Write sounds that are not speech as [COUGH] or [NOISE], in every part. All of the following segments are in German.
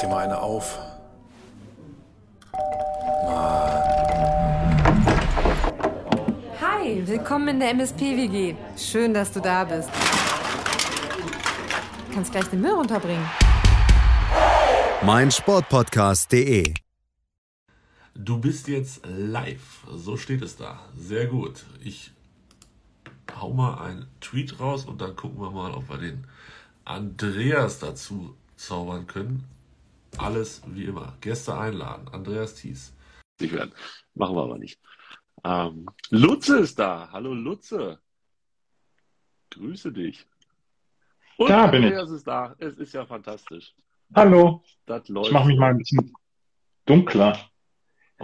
dir mal eine auf. Hi, willkommen in der MSP-WG. Schön, dass du da bist. Du kannst gleich den Müll runterbringen. mein Sportpodcast.de. Du bist jetzt live. So steht es da. Sehr gut. Ich hau mal einen Tweet raus und dann gucken wir mal, ob wir den Andreas dazu zaubern können. Alles wie immer. Gäste einladen. Andreas Thies. Ich werden. Machen wir aber nicht. Ähm, Lutze ist da. Hallo Lutze. Grüße dich. Und Da bin ich. Andreas ist da. Es ist ja fantastisch. Hallo, Das läuft. ich mache mich mal ein bisschen dunkler.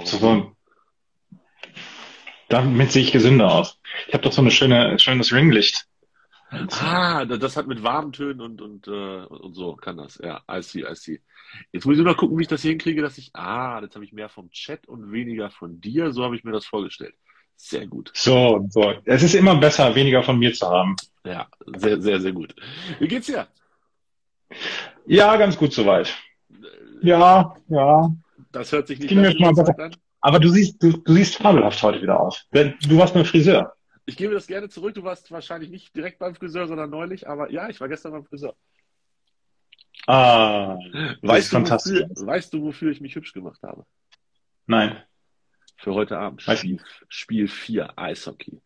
So, so, damit sehe ich gesünder aus. Ich habe doch so eine schöne, schönes Ringlicht. Ah, da- das hat mit warmen Tönen und, und, äh, und so kann das. Ja, I see, I see. Jetzt muss ich nur noch gucken, wie ich das hier hinkriege, dass ich, ah, jetzt habe ich mehr vom Chat und weniger von dir. So habe ich mir das vorgestellt. Sehr gut. So, so. Es ist immer besser, weniger von mir zu haben. Ja, sehr, sehr, sehr gut. Wie geht's dir? Ja, ganz gut soweit. Ja, ja. Das hört sich nicht an. Aber du siehst, du, du siehst fabelhaft heute wieder aus. Du warst beim Friseur. Ich gebe das gerne zurück. Du warst wahrscheinlich nicht direkt beim Friseur, sondern neulich. Aber ja, ich war gestern beim Friseur. Ah, Weißt du, fantastisch. wofür, weißt du, wofür ich mich hübsch gemacht habe? Nein. Für heute Abend. Spiel, Spiel 4, Eishockey.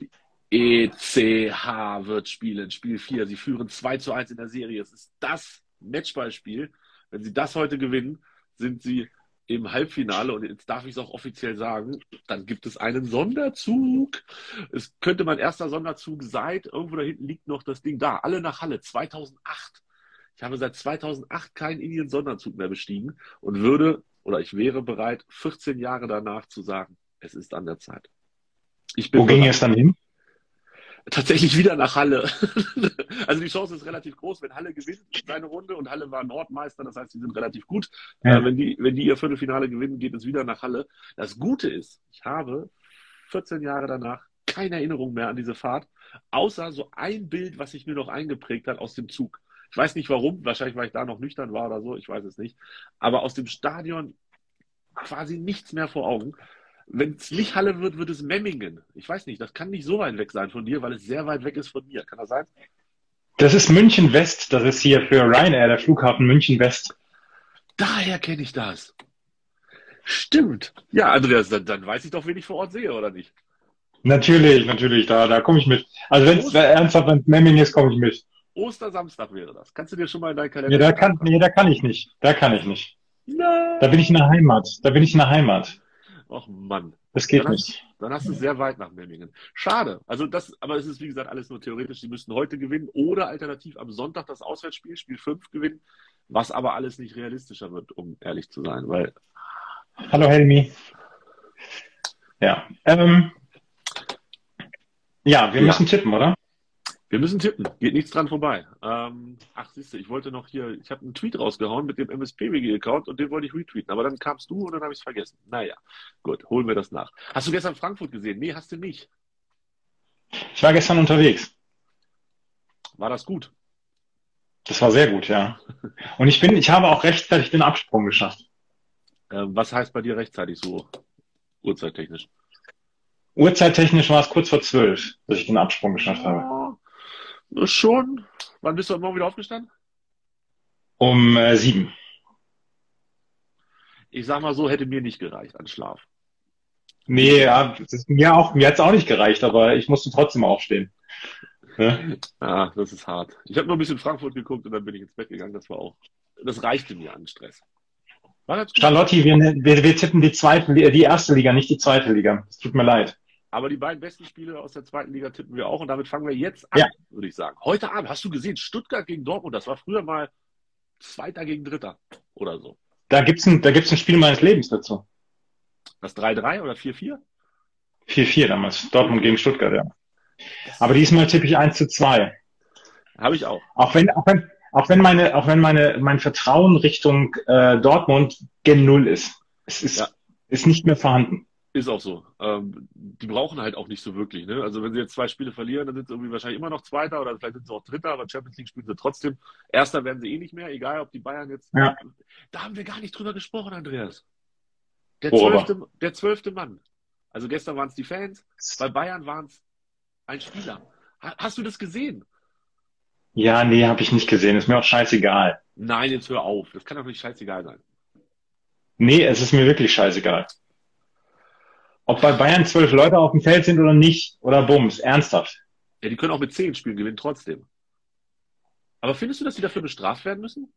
Die ECH wird spielen, Spiel 4. Sie führen 2 zu 1 in der Serie. Es ist das Matchballspiel. Wenn sie das heute gewinnen, sind sie im Halbfinale. Und jetzt darf ich es auch offiziell sagen, dann gibt es einen Sonderzug. Es könnte mein erster Sonderzug seit, irgendwo da hinten liegt noch das Ding da. Alle nach Halle, 2008. Ich habe seit 2008 keinen Indien-Sonderzug mehr bestiegen und würde oder ich wäre bereit, 14 Jahre danach zu sagen, es ist an der Zeit. Ich bin Wo ging bereit. es dann hin? Tatsächlich wieder nach Halle. [LAUGHS] also die Chance ist relativ groß, wenn Halle gewinnt seine Runde und Halle war Nordmeister, das heißt, sie sind relativ gut. Ja. Äh, wenn, die, wenn die ihr Viertelfinale gewinnen, geht es wieder nach Halle. Das Gute ist, ich habe 14 Jahre danach keine Erinnerung mehr an diese Fahrt, außer so ein Bild, was sich mir noch eingeprägt hat aus dem Zug. Ich weiß nicht warum, wahrscheinlich weil ich da noch nüchtern war oder so, ich weiß es nicht. Aber aus dem Stadion quasi nichts mehr vor Augen. Wenn es nicht Halle wird, wird es Memmingen. Ich weiß nicht, das kann nicht so weit weg sein von dir, weil es sehr weit weg ist von mir. Kann das sein? Das ist München West. Das ist hier für Ryanair, der Flughafen München West. Daher kenne ich das. Stimmt. Ja, Andreas, dann, dann weiß ich doch, wen ich vor Ort sehe, oder nicht? Natürlich, natürlich, da, da komme ich mit. Also wenn es ernsthaft, wenn es Memming ist, komme ich mit. Ostersamstag wäre das. Kannst du dir schon mal in deinen Kalender Ja, da kann, nee, da kann ich nicht. Da kann ich nicht. Nein. Da bin ich in der Heimat. Da bin ich in der Heimat. Och Mann. Das geht Dann nicht. hast, dann hast du sehr weit nach Memmingen. Schade. Also das, aber es ist wie gesagt alles nur theoretisch. Sie müssten heute gewinnen oder alternativ am Sonntag das Auswärtsspiel, Spiel 5 gewinnen, was aber alles nicht realistischer wird, um ehrlich zu sein, weil Hallo Helmi. Ja. Ähm, ja, wir Ja. müssen tippen, oder? Wir müssen tippen. Geht nichts dran vorbei. Ähm, ach, siehst du, ich wollte noch hier, ich habe einen Tweet rausgehauen mit dem MSPWG-Account und den wollte ich retweeten, aber dann kamst du und dann habe ich es vergessen. Naja, gut, holen wir das nach. Hast du gestern Frankfurt gesehen? Nee, hast du nicht. Ich war gestern unterwegs. War das gut? Das war sehr gut, ja. Und ich bin, ich habe auch rechtzeitig den Absprung geschafft. Ähm, was heißt bei dir rechtzeitig so, uhrzeittechnisch? Uhrzeittechnisch war es kurz vor zwölf, dass ich den Absprung geschafft habe. Schon. Wann bist du heute Morgen wieder aufgestanden? Um äh, sieben. Ich sag mal so, hätte mir nicht gereicht an Schlaf. Nee, ja, mir auch, mir hat's auch nicht gereicht, aber ich musste trotzdem aufstehen. Ne? [LAUGHS] Ah, das ist hart. Ich habe nur ein bisschen Frankfurt geguckt und dann bin ich ins Bett gegangen. Das war auch, das reichte mir an Stress. Charlotte, wir, wir, wir tippen die zweite, die erste Liga, nicht die zweite Liga. Es tut mir leid. Aber die beiden besten Spiele aus der zweiten Liga tippen wir auch und damit fangen wir jetzt an, Ja. würde ich sagen. Heute Abend, hast du gesehen, Stuttgart gegen Dortmund, das war früher mal Zweiter gegen Dritter oder so. Da gibt's ein, da gibt's ein Spiel meines Lebens dazu. Das 3-3 oder 4-4? 4-4 damals. Dortmund gegen Stuttgart, ja. Aber diesmal tippe ich 1 zu 2. Habe ich auch. Auch wenn, auch wenn, auch wenn meine, auch wenn meine, mein Vertrauen Richtung äh, Dortmund gen Null ist. Es ist, Ja. ist nicht mehr vorhanden. Ist auch so. Ähm, die brauchen halt auch nicht so wirklich. Ne? Also wenn sie jetzt zwei Spiele verlieren, dann sind sie irgendwie wahrscheinlich immer noch Zweiter oder vielleicht sind sie auch Dritter, aber Champions League spielen sie trotzdem. Erster werden sie eh nicht mehr, egal ob die Bayern jetzt. Ja. Da haben wir gar nicht drüber gesprochen, Andreas. Der Oh, zwölfte, der zwölfte Mann. Also gestern waren es die Fans, bei Bayern waren es ein Spieler. Ha- Hast du das gesehen? Ja, nee, habe ich nicht gesehen. Ist mir auch scheißegal. Nein, jetzt hör auf. Das kann doch nicht scheißegal sein. Nee, es ist mir wirklich scheißegal. Ob bei Bayern zwölf Leute auf dem Feld sind oder nicht, oder Bums, ernsthaft. Ja, die können auch mit zehn spielen, gewinnen trotzdem. Aber findest du, dass die dafür bestraft werden müssen?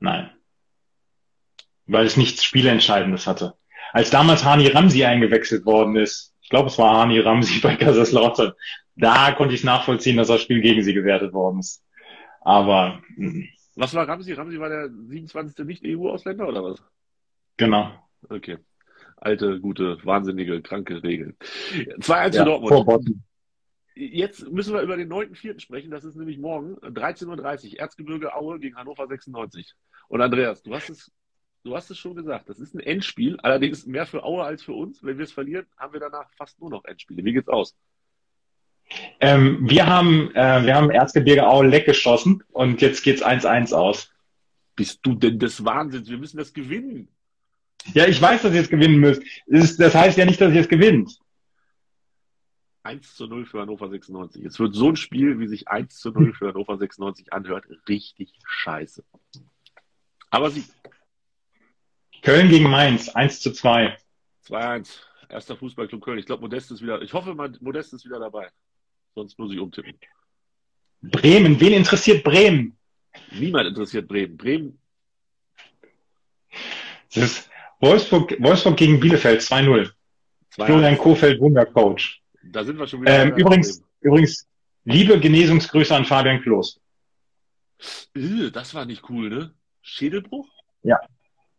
Nein. Weil es nichts Spielentscheidendes hatte. Als damals Hani Ramsi eingewechselt worden ist, ich glaube, es war Hani Ramsi [LAUGHS] bei Kaiserslautern, da konnte ich nachvollziehen, dass das Spiel gegen sie gewertet worden ist. Aber, mh, Was war Ramsi? Ramsi war der 27. Nicht-EU-Ausländer oder was? genau. Okay. Alte, gute, wahnsinnige, kranke Regeln. 2-1 für Ja, Dortmund. vor Botten. Jetzt müssen wir über den 9.4. sprechen. Das ist nämlich morgen, 13.30 Uhr. Erzgebirge Aue gegen Hannover 96. Und Andreas, du hast es, du hast es schon gesagt. Das ist ein Endspiel. Allerdings mehr für Aue als für uns. Wenn wir es verlieren, haben wir danach fast nur noch Endspiele. Wie geht's aus? Ähm, wir haben, äh, wir haben Erzgebirge Aue leck geschossen und jetzt geht's 1-1 aus. Bist du denn des Wahnsinns? Wir müssen das gewinnen. Ja, ich weiß, dass ihr jetzt gewinnen müsst. Das, heißt ja nicht, dass ihr jetzt gewinnt. 1 zu 0 für Hannover 96. Es wird so ein Spiel, wie sich 1 zu 0 für Hannover 96 anhört, richtig scheiße. Aber sie Köln gegen Mainz, 1 zu 2. 2-1. Erster Fußballclub Köln. Ich glaube, Modest ist wieder, ich hoffe, Modest ist wieder dabei. Sonst muss ich umtippen. Bremen, wen interessiert Bremen? Niemand interessiert Bremen. Bremen, Das ist Wolfsburg, Wolfsburg gegen Bielefeld 2-0. 2-1. Florian Kofeld, Wundercoach. Da sind wir schon wieder. Ähm, übrigens, übrigens, liebe Genesungsgrüße an Fabian Klos. Bremen. Äh, Das war nicht cool, ne? Schädelbruch? Ja.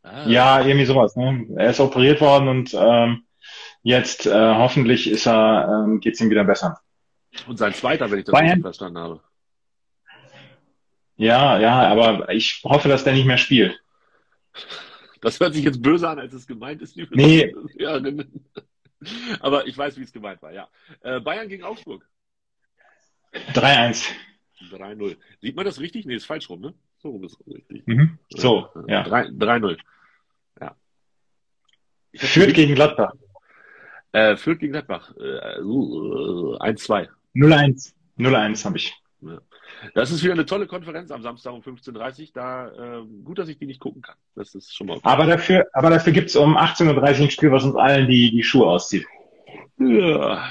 Ah, Ja, irgendwie sowas. Ne? Er ist operiert worden und ähm, jetzt äh, hoffentlich ist er, ähm, geht's ihm wieder besser. Und sein zweiter, wenn ich das richtig verstanden habe. Ja, ja, aber ich hoffe, dass der nicht mehr spielt. Das hört sich jetzt böse an, als es gemeint ist. liebe Nee. Ja, aber ich weiß, wie es gemeint war, ja. Äh, Bayern gegen Augsburg. 3-1. 3-0. Sieht man das richtig? Nee, ist falsch rum, ne? So rum ist es richtig. Mhm. So, ja. 3 3-0. Ja. Die- gegen Gladbach. Äh, Fürth gegen Gladbach. Äh, uh, 1-2. 0-1. 0-1 habe ich. Das ist wieder eine tolle Konferenz am Samstag um 15.30 Uhr. Da, ähm, gut, dass ich die nicht gucken kann. Das ist schon mal okay. Aber dafür, aber dafür gibt's um 18.30 Uhr ein Spiel, was uns allen die, die Schuhe auszieht. Ja,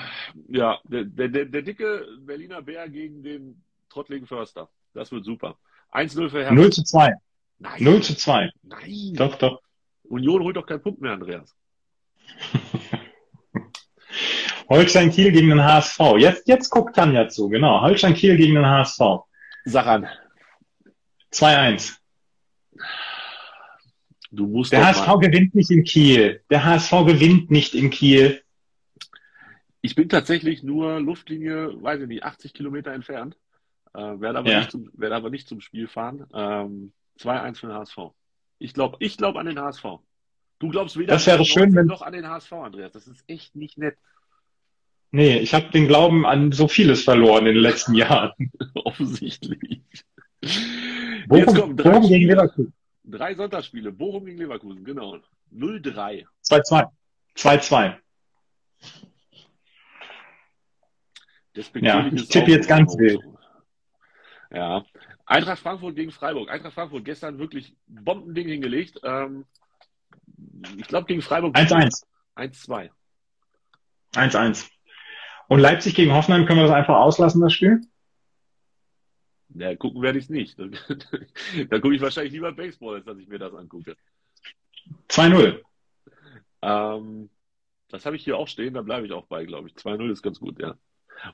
ja der, der, der, der dicke Berliner Bär gegen den trottligen Förster. Das wird super. 1-0 für Hertha. 0 zu 2. Nein. 0 zu 2. Nein. Doch, doch. Union holt doch keinen Punkt mehr, Andreas. [LAUGHS] Holstein Kiel gegen den HSV. Jetzt, jetzt guckt Tanja zu, genau. Holstein Kiel gegen den HSV. Sag an. 2-1. Du musst Der HSV mal. gewinnt nicht in Kiel. Der HSV gewinnt nicht in Kiel. Ich bin tatsächlich nur Luftlinie, weiß ich nicht, 80 Kilometer entfernt. Äh, werde, aber Ja. nicht zum, werde aber nicht zum Spiel fahren. Ähm, 2-1 für den HSV. Ich glaube ich glaub an den HSV. Du glaubst weder Das wäre schön, wenn- noch an den HSV, Andreas. Das ist echt nicht nett. Nee, ich habe den Glauben an so vieles verloren in den letzten Jahren. [LAUGHS] Offensichtlich. Jetzt Bochum, kommen drei, Bochum gegen Leverkusen. drei Sonntagsspiele. Bochum gegen Leverkusen, genau. 0-3. 2-2. 2-2. Ja, ich tippe jetzt ganz wild. Ja. Eintracht Frankfurt gegen Freiburg. Eintracht Frankfurt gestern wirklich Bombending hingelegt. Ähm, ich glaube gegen Freiburg 1-1. 1-2. 1-1. Und Leipzig gegen Hoffenheim, können wir das einfach auslassen, das Spiel? Ja, gucken werde ich es nicht. [LAUGHS] da gucke ich wahrscheinlich lieber Baseball, als dass ich mir das angucke. 2-0. Ähm, das habe ich hier auch stehen, da bleibe ich auch bei, glaube ich. 2-0 ist ganz gut, ja.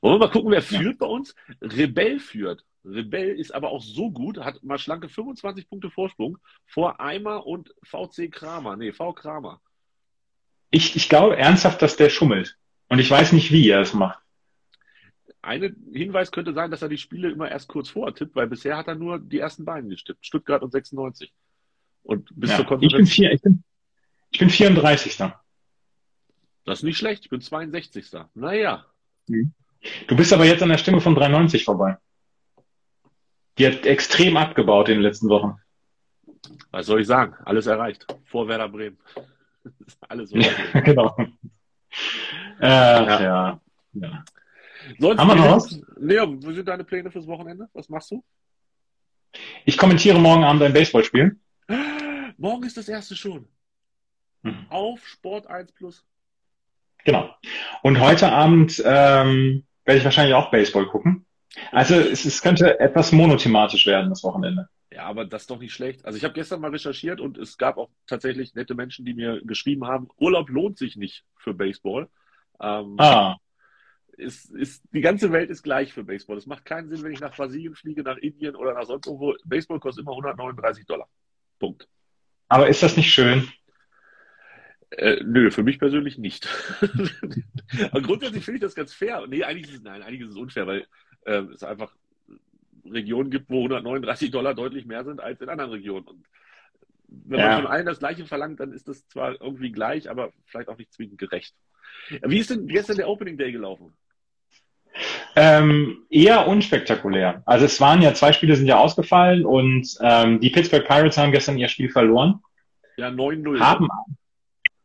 Wollen wir mal gucken, wer führt bei uns? Rebell führt. Rebell ist aber auch so gut, hat mal schlanke 25 Punkte Vorsprung vor Eimer und VC Kramer. Nee, V Kramer. Ich, ich glaube ernsthaft, dass der schummelt. Und ich weiß nicht, wie er es macht. Ein Hinweis könnte sein, dass er die Spiele immer erst kurz vorher tippt, weil bisher hat er nur die ersten beiden gestippt. Stuttgart und 96. Und bis Ja. zur Ich bin, Konferenz. vier, ich, bin, ich bin 34. Da. Das ist nicht schlecht. Ich bin 62. Naja. Du bist aber jetzt an der Stimme von 93 vorbei. Die hat extrem abgebaut in den letzten Wochen. Was soll ich sagen? Alles erreicht. Vor Werder Bremen. [LAUGHS] Alles [LAUGHS] ja, genau. Äh, ja. ja. ja. Sonst, Haben wir noch was? Leo, wo sind deine Pläne fürs Wochenende? Was machst du? Ich kommentiere morgen Abend ein Baseballspiel. Morgen ist das erste schon. Mhm. Auf Sport 1 Plus. Genau. Und heute Abend ähm, werde ich wahrscheinlich auch Baseball gucken. Also es, es könnte etwas monothematisch werden, das Wochenende. Ja, aber das ist doch nicht schlecht. Also ich habe gestern mal recherchiert und es gab auch tatsächlich nette Menschen, die mir geschrieben haben, Urlaub lohnt sich nicht für Baseball. Ähm, ah. Ist, ist, die ganze Welt ist gleich für Baseball. Es macht keinen Sinn, wenn ich nach Brasilien fliege, nach Indien oder nach sonst irgendwo. Baseball kostet immer 139 Dollar. Punkt. Aber ist das nicht schön? Äh, nö, für mich persönlich nicht. [LAUGHS] Aber grundsätzlich finde ich das ganz fair. Nee, eigentlich ist es, nein, eigentlich ist es unfair, weil äh, es einfach Regionen gibt, wo 139 Dollar deutlich mehr sind als in anderen Regionen. Und wenn ja. man von allen das Gleiche verlangt, dann ist das zwar irgendwie gleich, aber vielleicht auch nicht zwingend gerecht. Wie ist denn gestern der Opening Day gelaufen? Ähm, eher unspektakulär. Also es waren ja zwei Spiele sind ja ausgefallen und ähm, die Pittsburgh Pirates haben gestern ihr Spiel verloren. Ja, 9-0. Haben,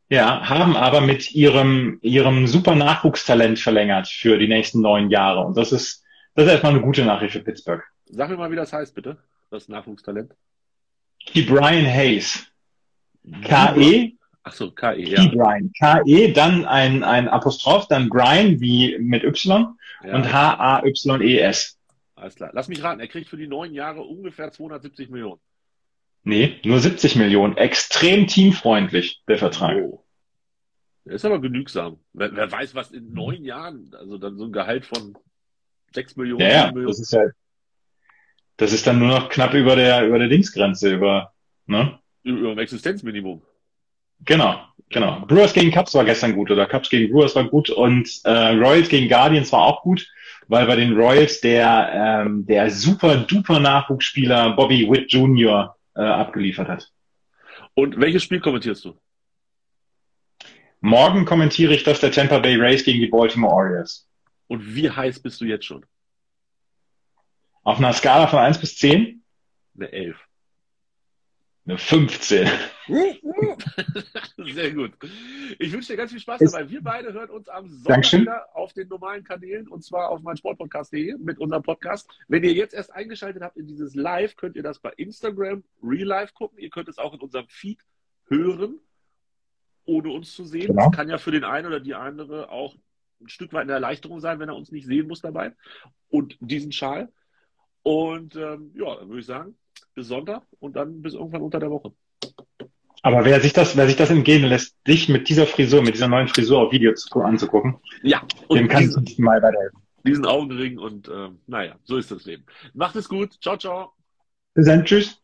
ja, haben aber mit ihrem, ihrem super Nachwuchstalent verlängert für die nächsten neun Jahre. Und das ist, das ist erstmal eine gute Nachricht für Pittsburgh. Sag mir mal, wie das heißt, bitte, das Nachwuchstalent. Die Brian Hayes. K-E. Ach so, K-E, ja. Brian. K-E, dann ein, ein Apostroph, dann Brian wie mit Y ja. und H-A-Y-E-S. Alles klar. Lass mich raten, er kriegt für die neun Jahre ungefähr 270 Millionen. Nee, nur 70 Millionen. Extrem teamfreundlich, der Vertrag. Oh. Der ist aber genügsam. Wer, wer, weiß, was in neun Jahren, also dann so ein Gehalt von sechs Millionen. Ja, ja Millionen. das ist ja, das ist dann nur noch knapp über der, über der Dingsgrenze, über, ne? Über dem Existenzminimum. Genau, genau. Brewers gegen Cubs war gestern gut oder Cubs gegen Brewers war gut und äh, Royals gegen Guardians war auch gut, weil bei den Royals der, ähm, der super duper Nachwuchsspieler Bobby Witt Jr. Äh, abgeliefert hat. Und welches Spiel kommentierst du? Morgen kommentiere ich das der Tampa Bay Rays gegen die Baltimore Orioles. Und wie heiß bist du jetzt schon? Auf einer Skala von 1 bis 10? Eine 11. Eine 15. Sehr gut. Ich wünsche dir ganz viel Spaß dabei. Wir beide hören uns am Sonntag wieder auf den normalen Kanälen und zwar auf meinsportpodcast.de mit unserem Podcast. Wenn ihr jetzt erst eingeschaltet habt in dieses Live, könnt ihr das bei Instagram Real Life gucken. Ihr könnt es auch in unserem Feed hören ohne uns zu sehen. Genau. Das kann ja für den einen oder die andere auch ein Stück weit eine Erleichterung sein, wenn er uns nicht sehen muss dabei. Und diesen Schal. Und ähm, ja, dann würde ich sagen, bis Sonntag und dann bis irgendwann unter der Woche. Aber wer sich das, wer sich das entgehen lässt, dich mit dieser Frisur, mit dieser neuen Frisur auf Video zu, anzugucken, ja, und dem kannst du mal weiterhelfen. Diesen Augenring und äh, naja, so ist das Leben. Macht es gut. Ciao, ciao. Bis dann. Tschüss.